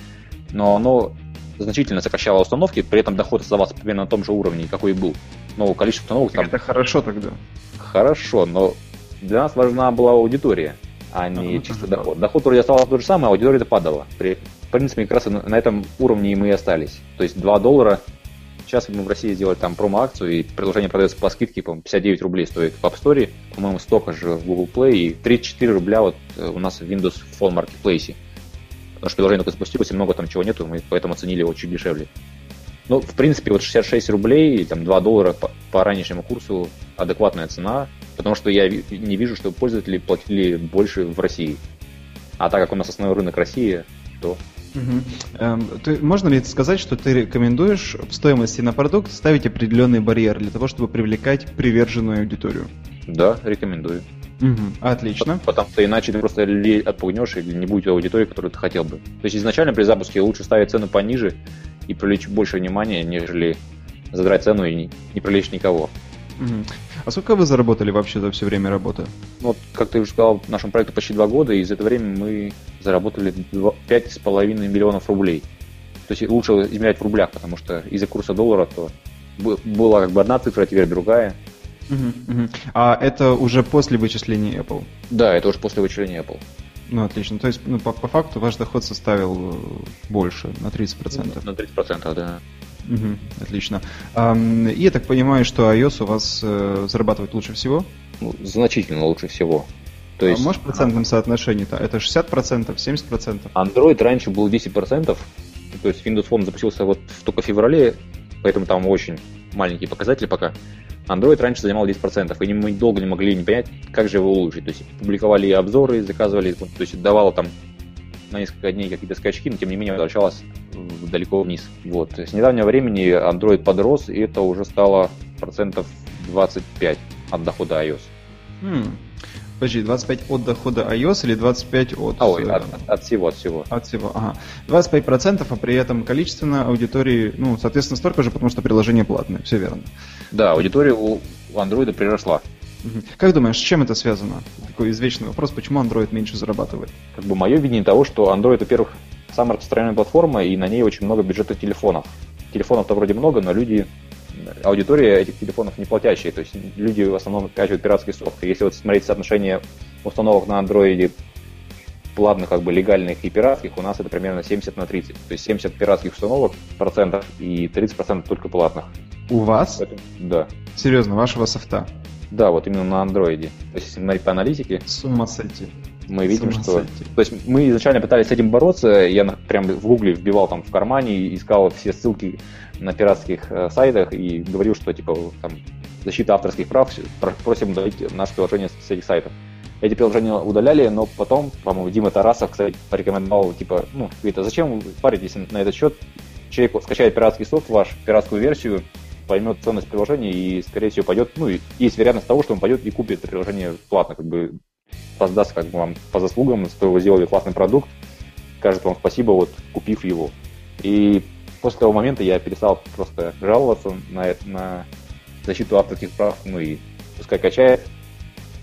Но оно значительно сокращало установки, при этом доход оставался примерно на том же уровне, какой и был. Но количество установок там... Это хорошо тогда. Хорошо, но для нас важна была аудитория, а не uh-huh. чисто доход. Доход вроде оставался тот же самый, а аудитория падала. При, в принципе, как раз на этом уровне мы и остались. То есть 2 доллара Сейчас мы в России сделали там промо-акцию, и приложение продается по скидке, по 59 рублей стоит в App Store, по-моему, столько же в Google Play, и 34 рубля вот э, у нас в Windows Phone Marketplace. Потому что приложение только запустилось, и много там чего нету, мы поэтому оценили его чуть дешевле. Ну, в принципе, вот 66 рублей, там 2 доллара по, по раннейшему курсу адекватная цена, потому что я не вижу, что пользователи платили больше в России. А так как у нас основной рынок России, то Угу. Эм, ты, можно ли сказать, что ты рекомендуешь в стоимости на продукт ставить определенный барьер для того, чтобы привлекать приверженную аудиторию? Да, рекомендую. Угу. Отлично. Потому что иначе ты просто или отпугнешь, или не будет аудитории, которую ты хотел бы. То есть изначально при запуске лучше ставить цену пониже и привлечь больше внимания, нежели задрать цену и не привлечь никого. Угу. А сколько вы заработали вообще за все время работы? Вот, как ты уже сказал, нашему проекту почти два года, и за это время мы заработали пять с половиной миллионов рублей. То есть лучше измерять в рублях, потому что из-за курса доллара то была как бы одна цифра, а теперь другая. Угу, угу. А это уже после вычислений Apple? Да, это уже после вычисления Apple. Ну, отлично. То есть, ну, по, по факту ваш доход составил э, больше, на 30%. На 30%, да. Угу, отлично. И я так понимаю, что iOS у вас э, зарабатывает лучше всего? Ну, значительно лучше всего. То есть, а можешь процентном соотношении-то? Это 60%, 70%? Android раньше был 10%, то есть Windows Phone запустился вот только в феврале, поэтому там очень маленькие показатели пока. Android раньше занимал 10%, и мы долго не могли не понять, как же его улучшить. То есть публиковали обзоры, заказывали, то есть давало там на несколько дней какие-то скачки, но тем не менее возвращалась далеко вниз. Вот. С недавнего времени Android подрос, и это уже стало процентов 25 от дохода iOS. Хм. Подожди, 25 от дохода iOS или 25 от... А, ой, от, от всего, от всего. От всего, ага. 25%, а при этом количественно аудитории, ну, соответственно, столько же, потому что приложение платное, все верно. Да, аудитория у, у Android приросла. Как думаешь, с чем это связано? Такой извечный вопрос, почему Android меньше зарабатывает? Как бы мое видение того, что Android, во-первых, самая распространенная платформа, и на ней очень много бюджетных телефонов. Телефонов-то вроде много, но люди аудитория этих телефонов не платящая, то есть люди в основном качивают пиратский софт. И если вот смотреть соотношение установок на андроиде платных, как бы легальных и пиратских, у нас это примерно 70 на 30. То есть 70 пиратских установок процентов и 30 процентов только платных. У вас? Да. Серьезно, вашего софта? Да, вот именно на андроиде. То есть если смотреть по аналитике... С ума сойти мы видим, что... Сойти. То есть мы изначально пытались с этим бороться, я прям в гугле вбивал там в кармане, искал все ссылки на пиратских э, сайтах и говорил, что типа там защита авторских прав, просим удалить наше приложение с этих сайтов. Эти приложения удаляли, но потом, по-моему, Дима Тарасов, кстати, порекомендовал, типа, ну, говорит, а зачем вы паритесь на этот счет? Человек скачает пиратский софт ваш, пиратскую версию, поймет ценность приложения и, скорее всего, пойдет, ну, и есть вероятность того, что он пойдет и купит приложение платно, как бы воздаст как бы вам по заслугам, что вы сделали классный продукт, скажет вам спасибо, вот купив его. И после того момента я перестал просто жаловаться на, это, на защиту авторских прав, ну и пускай качает,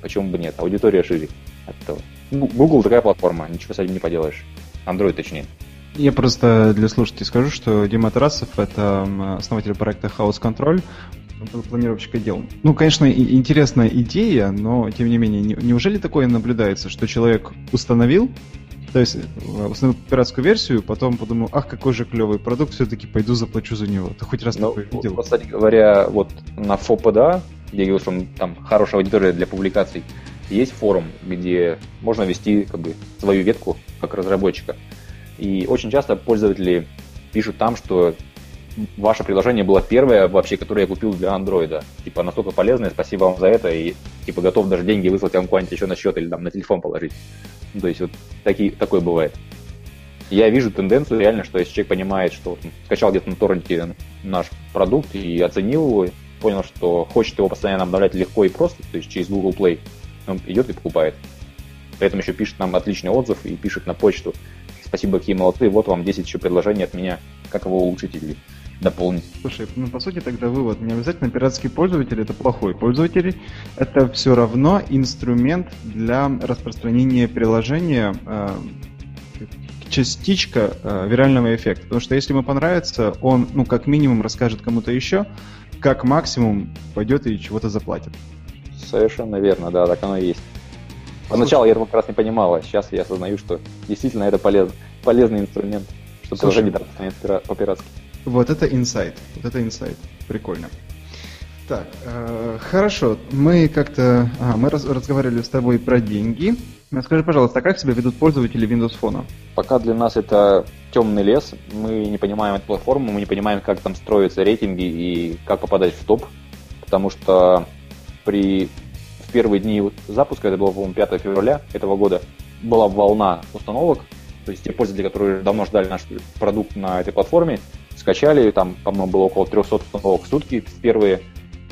почему бы нет, аудитория шире от этого. Google такая платформа, ничего с этим не поделаешь. Android точнее. Я просто для слушателей скажу, что Дима Тарасов – это основатель проекта House Control планировщика дел. Ну, конечно, интересная идея, но, тем не менее, неужели такое наблюдается, что человек установил, то есть э, установил пиратскую версию, потом подумал, ах, какой же клевый продукт, все-таки пойду заплачу за него. Ты хоть раз ну, такое видел? Вот, кстати говоря, вот на ФОПДА, где я говорил, что там хорошая аудитория для публикаций, есть форум, где можно вести как бы свою ветку как разработчика. И очень часто пользователи пишут там, что ваше приложение было первое вообще, которое я купил для андроида. Типа, настолько полезное, спасибо вам за это, и типа готов даже деньги выслать вам куда-нибудь еще на счет или там на телефон положить. Ну, то есть вот такие, такое бывает. Я вижу тенденцию реально, что если человек понимает, что он скачал где-то на торренте наш продукт и оценил его, понял, что хочет его постоянно обновлять легко и просто, то есть через Google Play, он идет и покупает. При этом еще пишет нам отличный отзыв и пишет на почту. Спасибо, какие молодцы, вот вам 10 еще предложений от меня, как его улучшить или дополнить. Слушай, ну по сути тогда вывод. Не обязательно пиратский пользователь это плохой пользователь. Это все равно инструмент для распространения приложения э, частичка э, вирального эффекта. Потому что если ему понравится, он, ну, как минимум, расскажет кому-то еще, как максимум пойдет и чего-то заплатит. Совершенно верно, да, так оно и есть. Поначалу Слушай, я этого как раз не понимал, а сейчас я осознаю, что действительно это полез, полезный инструмент, что приложение да, по-пиратски. Вот это инсайт. Вот это инсайт. Прикольно. Так, э, хорошо. Мы как-то... А, мы раз, разговаривали с тобой про деньги. Скажи, пожалуйста, а как себя ведут пользователи Windows Phone? Пока для нас это темный лес. Мы не понимаем эту платформу, мы не понимаем, как там строятся рейтинги и как попадать в топ. Потому что при в первые дни запуска, это было, по-моему, 5 февраля этого года, была волна установок. То есть те пользователи, которые давно ждали наш продукт на этой платформе, скачали, там, по-моему, было около 300 установок в сутки первые.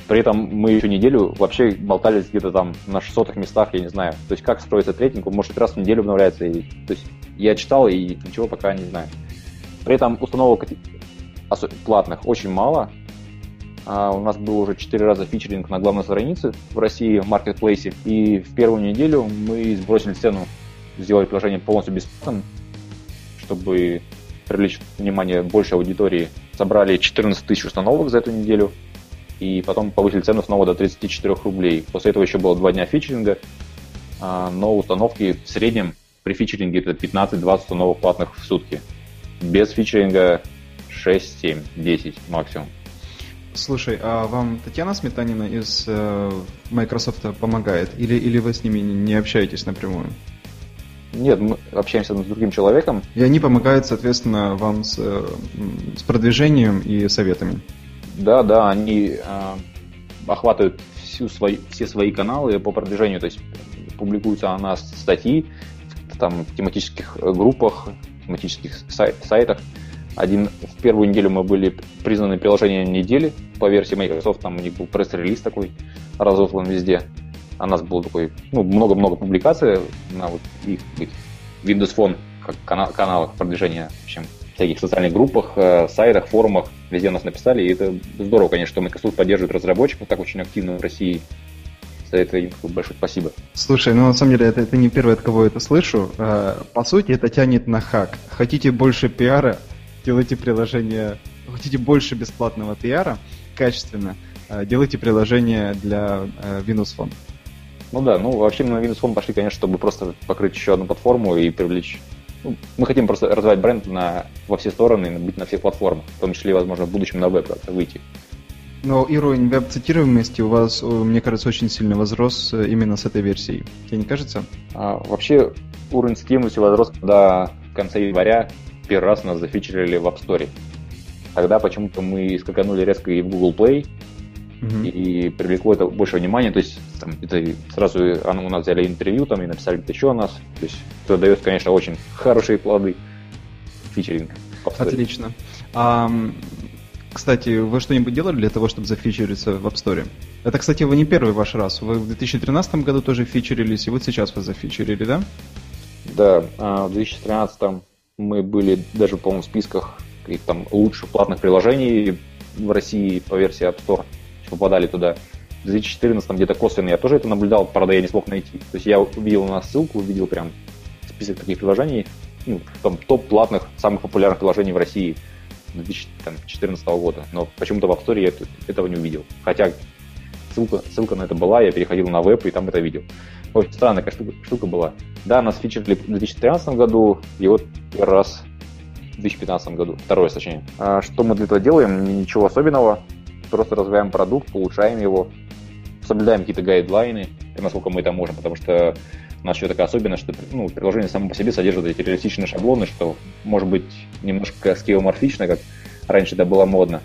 При этом мы еще неделю вообще болтались где-то там на 600 местах, я не знаю. То есть как строится трекинг, он может раз в неделю обновляется. И, то есть я читал и ничего пока не знаю. При этом установок платных очень мало. А у нас был уже 4 раза фичеринг на главной странице в России, в маркетплейсе. И в первую неделю мы сбросили цену, сделали приложение полностью бесплатным, чтобы привлечь внимание большей аудитории, собрали 14 тысяч установок за эту неделю, и потом повысили цену снова до 34 рублей. После этого еще было два дня фичеринга, а, но установки в среднем при фичеринге это 15-20 установок платных в сутки. Без фичеринга 6, 7, 10 максимум. Слушай, а вам Татьяна Сметанина из э, Microsoft помогает? Или, или вы с ними не общаетесь напрямую? Нет, мы общаемся с другим человеком. И они помогают, соответственно, вам с, э, с продвижением и советами. Да, да, они э, охватывают всю свои, все свои каналы по продвижению, то есть публикуются у нас статьи там, в тематических группах, тематических сай- сайтах, Один, в первую неделю мы были признаны приложением недели по версии Microsoft, там у них был пресс-релиз такой, разослан везде. У нас было такой, ну, много-много публикаций на вот их Windows Phone как канал, каналах продвижения, в общем, всяких социальных группах, э, сайтах, форумах, везде нас написали, и это здорово, конечно, что Microsoft поддерживает разработчиков так очень активно в России. За это им большое спасибо. Слушай, ну на самом деле это, это не первый, от кого я это слышу. Э, по сути, это тянет на хак. Хотите больше пиара, делайте приложение, хотите больше бесплатного пиара, качественно, э, делайте приложение для Windows Phone. Ну да, ну вообще мы на Windows Phone пошли, конечно, чтобы просто покрыть еще одну платформу и привлечь ну, мы хотим просто развивать бренд на, во все стороны, быть на всех платформах, в том числе, возможно, в будущем на веб как-то выйти. Но уровень веб-цитируемости у вас, мне кажется, очень сильно возрос э, именно с этой версией. Тебе не кажется? А, вообще, уровень цитируемости возрос, в конце января первый раз нас зафичерили в App Store. Тогда почему-то мы скаканули резко и в Google Play, угу. и привлекло это больше внимания. То есть там, это сразу у нас взяли интервью там и написали еще о нас. То есть это дает, конечно, очень хорошие плоды фичеринг. Отлично. А, кстати, вы что-нибудь делали для того, чтобы зафичериться в App Store? Это, кстати, вы не первый ваш раз. Вы в 2013 году тоже фичерились, и вот сейчас вы зафичерили, да? Да, а, в 2013 мы были даже, по-моему, в списках там лучших платных приложений в России по версии App Store попадали туда. В 2014 где-то косвенно я тоже это наблюдал, правда, я не смог найти. То есть я увидел у нас ссылку, увидел прям список таких приложений, ну, там топ платных, самых популярных приложений в России 2014 года. Но почему-то в App Store я этого не увидел. Хотя ссылка, ссылка на это была, я переходил на веб и там это видел. Очень странная штука, штука была. Да, нас фичерили в 2013 году, и вот первый раз в 2015 году, раз точнее. А что мы для этого делаем? Ничего особенного просто развиваем продукт, улучшаем его, соблюдаем какие-то гайдлайны, насколько мы это можем, потому что у нас еще такая особенность, что ну, приложение само по себе содержит эти реалистичные шаблоны, что может быть немножко скеоморфично, как раньше это было модно,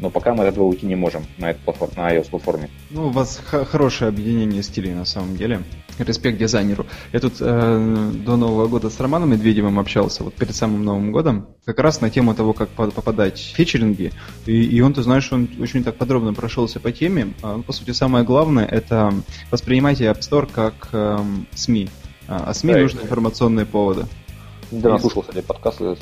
но пока мы этого уйти не можем на, эту платформу, на iOS-платформе. Ну, у вас хорошее объединение стилей на самом деле. Респект дизайнеру. Я тут э, до Нового года с Романом Медведевым общался, вот перед самым Новым годом, как раз на тему того, как попадать в фичеринги. И, и он, ты знаешь, он очень так подробно прошелся по теме. А, по сути, самое главное, это воспринимайте App Store как э, СМИ. А, а СМИ да, нужны информационные поводы. Да, наслушался эти подкасты ну,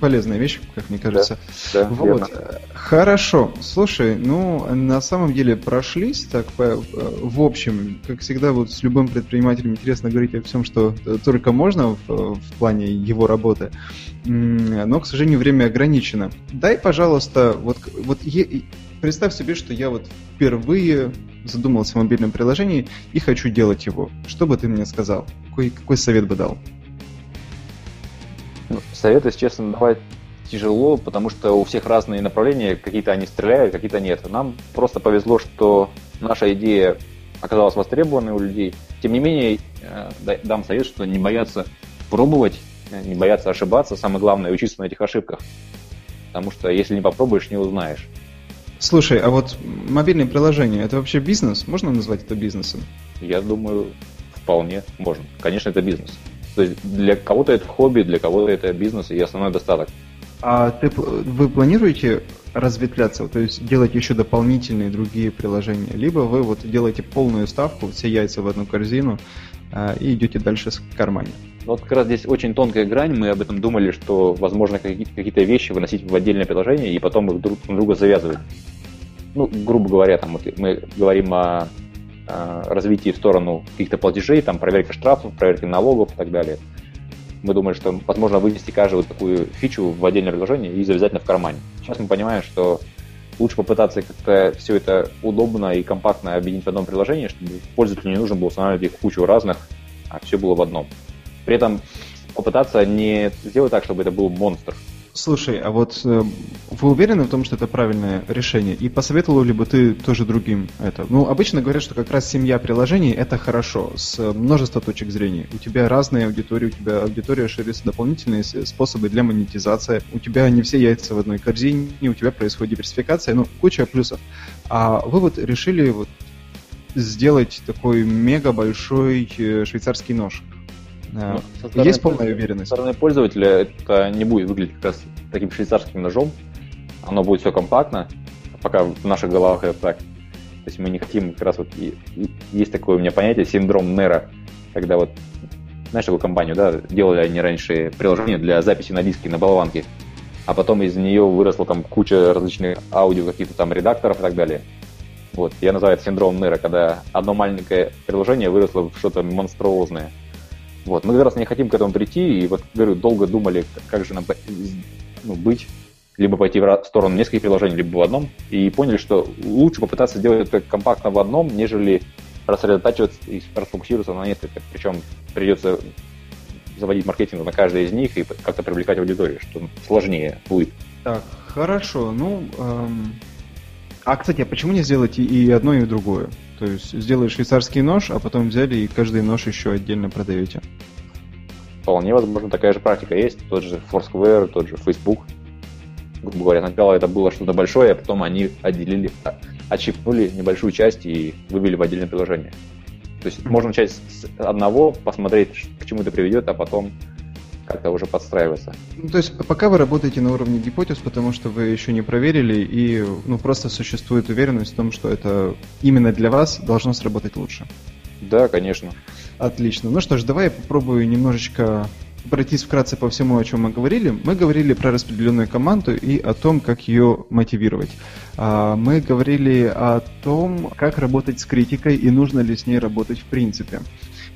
полезная вещь, как мне кажется. Да, да, вот. Верно. Хорошо. Слушай, ну, на самом деле прошлись так по, в общем, как всегда, вот с любым предпринимателем интересно говорить о всем, что только можно в, в плане его работы. Но, к сожалению, время ограничено. Дай, пожалуйста, вот, вот е, представь себе, что я вот впервые задумался о мобильном приложении и хочу делать его. Что бы ты мне сказал? Какой, какой совет бы дал? Советы, если честно, давать тяжело, потому что у всех разные направления, какие-то они стреляют, какие-то нет. Нам просто повезло, что наша идея оказалась востребованной у людей. Тем не менее, э, дам совет, что не бояться пробовать, э, не бояться ошибаться. Самое главное учиться на этих ошибках. Потому что если не попробуешь, не узнаешь. Слушай, а вот мобильное приложение, это вообще бизнес? Можно назвать это бизнесом? Я думаю, вполне можно. Конечно, это бизнес. То есть для кого-то это хобби, для кого-то это бизнес и основной достаток. А ты, вы планируете разветвляться, то есть делать еще дополнительные другие приложения, либо вы вот делаете полную ставку, все яйца в одну корзину а, и идете дальше с кармане? Вот как раз здесь очень тонкая грань, мы об этом думали, что возможно какие-то вещи выносить в отдельное приложение и потом их друг на друга завязывать. Ну, грубо говоря, там вот мы говорим о Э, развитии в сторону каких-то платежей, там проверка штрафов, проверка налогов и так далее. Мы думали, что возможно вывести каждую такую фичу в отдельное приложение и завязательно в кармане. Сейчас мы понимаем, что лучше попытаться как-то все это удобно и компактно объединить в одном приложении, чтобы пользователю не нужно было устанавливать их кучу разных, а все было в одном. При этом попытаться не сделать так, чтобы это был монстр, Слушай, а вот э, вы уверены в том, что это правильное решение? И посоветовал ли бы ты тоже другим это? Ну, обычно говорят, что как раз семья приложений это хорошо, с множества точек зрения. У тебя разные аудитории, у тебя аудитория ширится дополнительные способы для монетизации, у тебя не все яйца в одной корзине, у тебя происходит диверсификация, ну, куча плюсов. А вы вот решили вот сделать такой мега большой э, швейцарский нож Ну, есть полная уверенность? Со стороны пользователя это не будет выглядеть как раз таким швейцарским ножом. Оно будет все компактно, пока в наших головах это так. То есть мы не хотим как раз вот... И, и, есть такое у меня понятие синдром Нера, когда вот знаешь такую компанию, да, делали они раньше приложение для записи на диски, на болванке, а потом из нее выросла там куча различных аудио, каких-то там редакторов и так далее. Вот, я называю это синдром Нера, когда одно маленькое приложение выросло в что-то монструозное. Вот, мы как раз не хотим к этому прийти, и вот, говорю, долго думали, как же нам ну, быть, либо пойти в сторону нескольких приложений, либо в одном, и поняли, что лучше попытаться сделать это компактно в одном, нежели рассредотачиваться и расфокусироваться на нескольких. Причем придется заводить маркетинг на каждой из них и как-то привлекать аудиторию, что сложнее будет. Так, хорошо. Ну, эм... а, кстати, а почему не сделать и одно, и другое? То есть сделали швейцарский нож, а потом взяли и каждый нож еще отдельно продаете? Вполне возможно, такая же практика есть. Тот же Foursquare, тот же Facebook. Грубо говоря, сначала это было что-то большое, а потом они отделили, отщипнули небольшую часть и вывели в отдельное приложение. То есть можно начать с одного, посмотреть, к чему это приведет, а потом как-то уже подстраиваться. Ну, то есть пока вы работаете на уровне гипотез, потому что вы еще не проверили, и ну, просто существует уверенность в том, что это именно для вас должно сработать лучше. Да, конечно. Отлично. Ну что ж, давай я попробую немножечко пройтись вкратце по всему, о чем мы говорили. Мы говорили про распределенную команду и о том, как ее мотивировать. А, мы говорили о том, как работать с критикой и нужно ли с ней работать в принципе.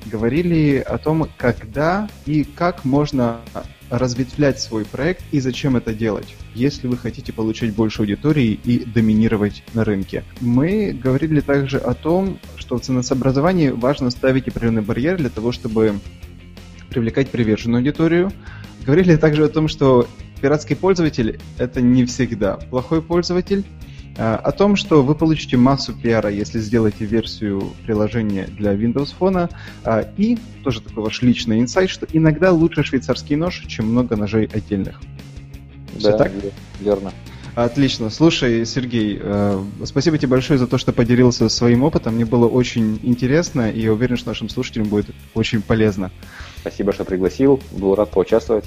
Говорили о том, когда и как можно разветвлять свой проект и зачем это делать, если вы хотите получать больше аудитории и доминировать на рынке. Мы говорили также о том, что в ценообразовании важно ставить определенный барьер для того, чтобы привлекать приверженную аудиторию. Говорили также о том, что пиратский пользователь – это не всегда плохой пользователь. А, о том, что вы получите массу пиара, если сделаете версию приложения для Windows Phone. А, и тоже такой ваш личный инсайт, что иногда лучше швейцарский нож, чем много ножей отдельных. Все да, так? верно. Отлично. Слушай, Сергей, э, спасибо тебе большое за то, что поделился своим опытом. Мне было очень интересно, и я уверен, что нашим слушателям будет очень полезно. Спасибо, что пригласил. Был рад поучаствовать.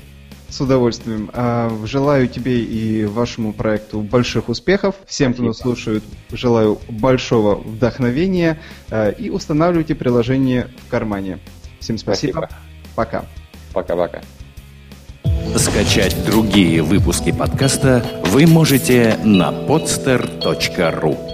С удовольствием. А, желаю тебе и вашему проекту больших успехов. Всем, Спасибо. кто нас слушает, желаю большого вдохновения. А, и устанавливайте приложение в кармане. Всем спасибо. спасибо. Пока. Пока-пока. Скачать другие выпуски подкаста вы можете на podster.ru